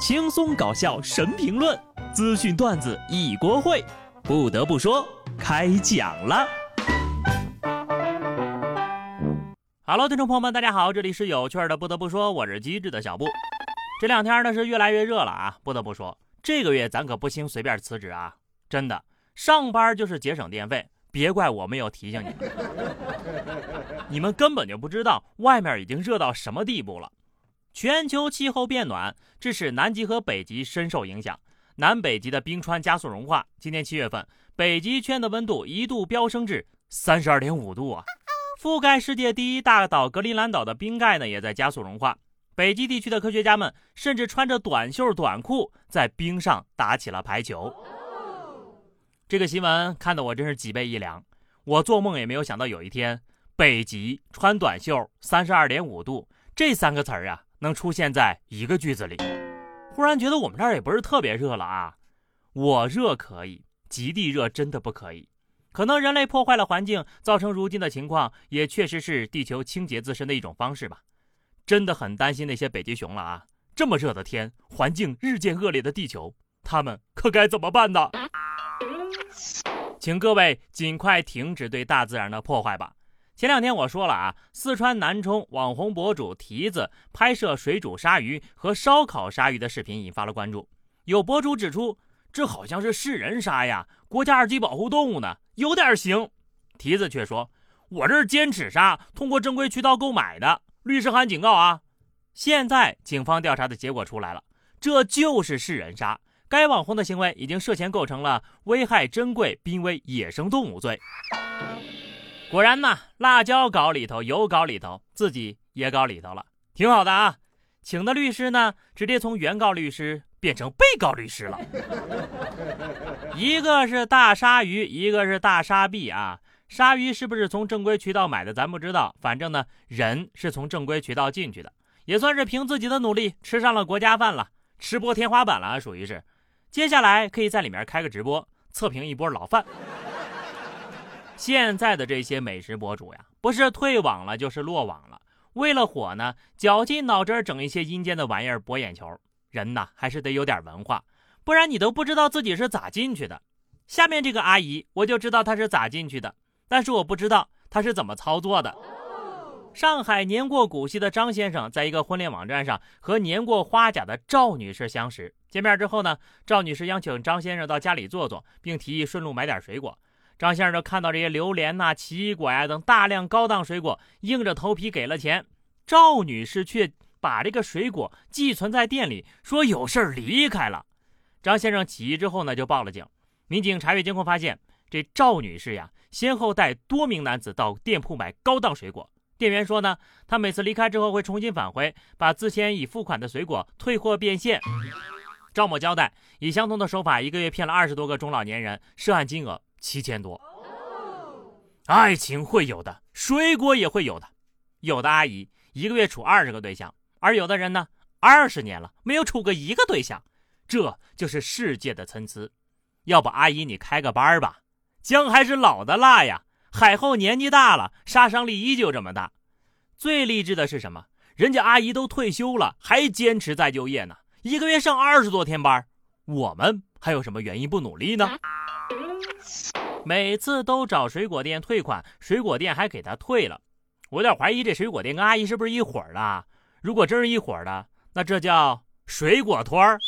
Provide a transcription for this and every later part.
轻松搞笑神评论，资讯段子一锅烩。不得不说，开讲了。Hello，听众朋友们，大家好，这里是有趣的。不得不说，我是机智的小布。这两天呢是越来越热了啊！不得不说，这个月咱可不兴随便辞职啊！真的，上班就是节省电费，别怪我没有提醒你们。你们根本就不知道外面已经热到什么地步了。全球气候变暖，致使南极和北极深受影响。南北极的冰川加速融化。今年七月份，北极圈的温度一度飙升至三十二点五度啊！覆盖世界第一大岛格陵兰岛的冰盖呢，也在加速融化。北极地区的科学家们甚至穿着短袖短裤在冰上打起了排球。这个新闻看得我真是脊背一凉。我做梦也没有想到有一天，北极穿短袖三十二点五度这三个词儿啊！能出现在一个句子里，忽然觉得我们这儿也不是特别热了啊。我热可以，极地热真的不可以。可能人类破坏了环境，造成如今的情况，也确实是地球清洁自身的一种方式吧。真的很担心那些北极熊了啊！这么热的天，环境日渐恶劣的地球，他们可该怎么办呢？请各位尽快停止对大自然的破坏吧。前两天我说了啊，四川南充网红博主蹄子拍摄水煮鲨鱼和烧烤鲨鱼的视频引发了关注。有博主指出，这好像是世人鲨呀，国家二级保护动物呢，有点行。蹄子却说，我这是尖齿鲨，通过正规渠道购买的。律师函警告啊！现在警方调查的结果出来了，这就是世人鲨。该网红的行为已经涉嫌构成了危害珍贵濒危野生动物罪。果然呐，辣椒搞里头，油搞里头，自己也搞里头了，挺好的啊。请的律师呢，直接从原告律师变成被告律师了。一个是大鲨鱼，一个是大鲨币啊。鲨鱼是不是从正规渠道买的，咱不知道。反正呢，人是从正规渠道进去的，也算是凭自己的努力吃上了国家饭了，吃播天花板了，属于是。接下来可以在里面开个直播，测评一波老饭。现在的这些美食博主呀，不是退网了，就是落网了。为了火呢，绞尽脑汁整一些阴间的玩意儿博眼球。人呐，还是得有点文化，不然你都不知道自己是咋进去的。下面这个阿姨，我就知道她是咋进去的，但是我不知道她是怎么操作的。上海年过古稀的张先生，在一个婚恋网站上和年过花甲的赵女士相识。见面之后呢，赵女士邀请张先生到家里坐坐，并提议顺路买点水果。张先生就看到这些榴莲呐、奇异果呀等大量高档水果，硬着头皮给了钱。赵女士却把这个水果寄存在店里，说有事儿离开了。张先生起疑之后呢，就报了警。民警查阅监控发现，这赵女士呀，先后带多名男子到店铺买高档水果。店员说呢，她每次离开之后会重新返回，把之前已付款的水果退货变现。赵某交代，以相同的手法，一个月骗了二十多个中老年人，涉案金额。七千多，爱情会有的，水果也会有的。有的阿姨一个月处二十个对象，而有的人呢，二十年了没有处过一个对象，这就是世界的参差。要不阿姨你开个班吧，姜还是老的辣呀。海后年纪大了，杀伤力依旧这么大。最励志的是什么？人家阿姨都退休了，还坚持再就业呢，一个月上二十多天班。我们还有什么原因不努力呢？每次都找水果店退款，水果店还给他退了。我有点怀疑这水果店跟阿姨是不是一伙的？如果真是一伙的，那这叫水果托儿。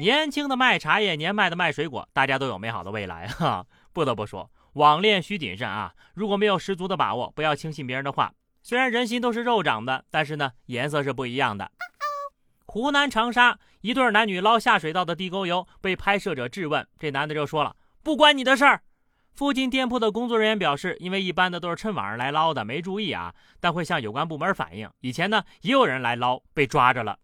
年轻的卖茶叶，年迈的卖水果，大家都有美好的未来哈。不得不说，网恋需谨慎啊！如果没有十足的把握，不要轻信别人的话。虽然人心都是肉长的，但是呢，颜色是不一样的。湖南长沙一对男女捞下水道的地沟油被拍摄者质问，这男的就说了：“不关你的事儿。”附近店铺的工作人员表示，因为一般的都是趁晚上来捞的，没注意啊，但会向有关部门反映。以前呢，也有人来捞，被抓着了。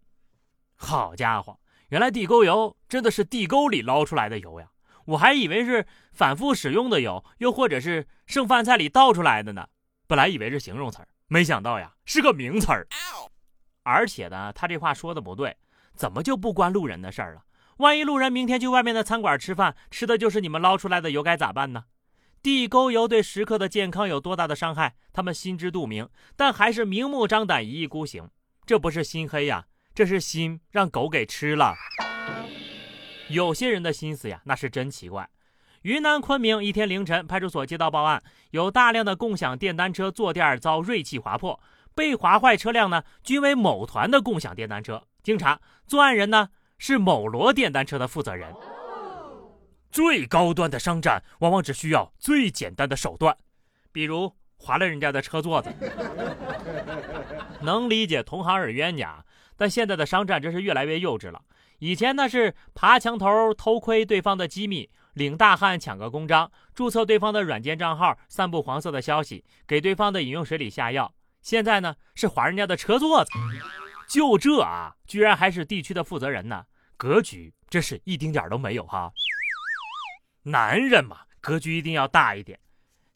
好家伙，原来地沟油真的是地沟里捞出来的油呀！我还以为是反复使用的油，又或者是剩饭菜里倒出来的呢。本来以为是形容词儿，没想到呀，是个名词儿。而且呢，他这话说的不对，怎么就不关路人的事儿了？万一路人明天去外面的餐馆吃饭，吃的就是你们捞出来的油，该咋办呢？地沟油对食客的健康有多大的伤害，他们心知肚明，但还是明目张胆一意孤行。这不是心黑呀，这是心让狗给吃了。有些人的心思呀，那是真奇怪。云南昆明一天凌晨，派出所接到报案，有大量的共享电单车坐垫遭锐器划破，被划坏车辆呢，均为某团的共享电单车。经查，作案人呢是某罗电单车的负责人。最高端的商战，往往只需要最简单的手段，比如划了人家的车座子。能理解同行是冤家，但现在的商战真是越来越幼稚了。以前呢是爬墙头偷窥对方的机密，领大汉抢个公章，注册对方的软件账号，散布黄色的消息，给对方的饮用水里下药。现在呢是划人家的车座子，就这啊，居然还是地区的负责人呢，格局这是一丁点都没有哈。男人嘛，格局一定要大一点。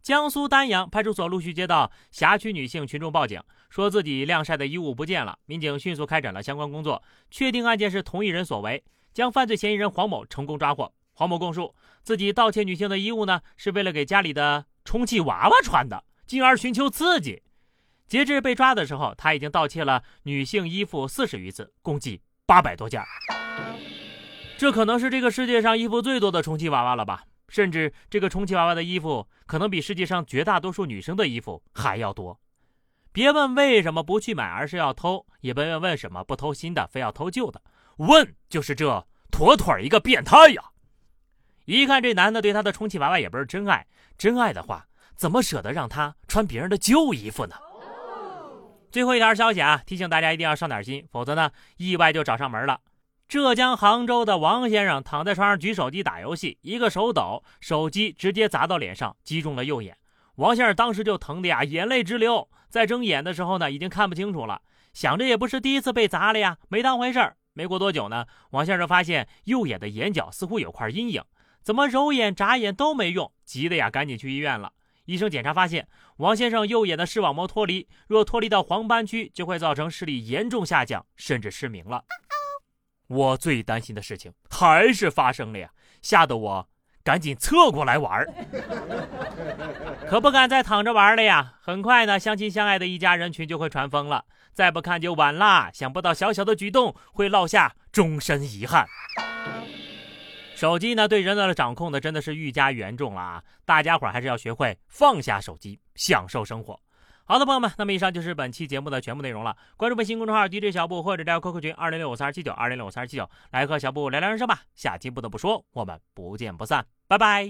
江苏丹阳派出所陆续接到辖区女性群众报警。说自己晾晒的衣物不见了，民警迅速开展了相关工作，确定案件是同一人所为，将犯罪嫌疑人黄某成功抓获。黄某供述，自己盗窃女性的衣物呢，是为了给家里的充气娃娃穿的，进而寻求刺激。截至被抓的时候，他已经盗窃了女性衣服四十余次，共计八百多件。这可能是这个世界上衣服最多的充气娃娃了吧？甚至这个充气娃娃的衣服，可能比世界上绝大多数女生的衣服还要多。别问为什么不去买，而是要偷；也不问为什么不偷新的，非要偷旧的。问就是这妥妥一个变态呀！一看这男的对他的充气娃娃也不是真爱，真爱的话，怎么舍得让他穿别人的旧衣服呢？最后一条消息啊，提醒大家一定要上点心，否则呢，意外就找上门了。浙江杭州的王先生躺在床上举手机打游戏，一个手抖，手机直接砸到脸上，击中了右眼。王先生当时就疼的呀，眼泪直流。在睁眼的时候呢，已经看不清楚了。想着也不是第一次被砸了呀，没当回事儿。没过多久呢，王先生发现右眼的眼角似乎有块阴影，怎么揉眼、眨眼都没用，急的呀，赶紧去医院了。医生检查发现，王先生右眼的视网膜脱离，若脱离到黄斑区，就会造成视力严重下降，甚至失明了。我最担心的事情还是发生了呀，吓得我。赶紧侧过来玩可不敢再躺着玩了呀！很快呢，相亲相爱的一家人群就会传疯了，再不看就晚啦！想不到小小的举动会落下终身遗憾。手机呢，对人的掌控呢，真的是愈加严重了啊！大家伙儿还是要学会放下手机，享受生活。好的，朋友们，那么以上就是本期节目的全部内容了。关注微信公众号 DJ 小布，或者加 QQ 群二零六五三二七九二零六五三二七九，来和小布聊聊人生吧。下期不得不说，我们不见不散，拜拜。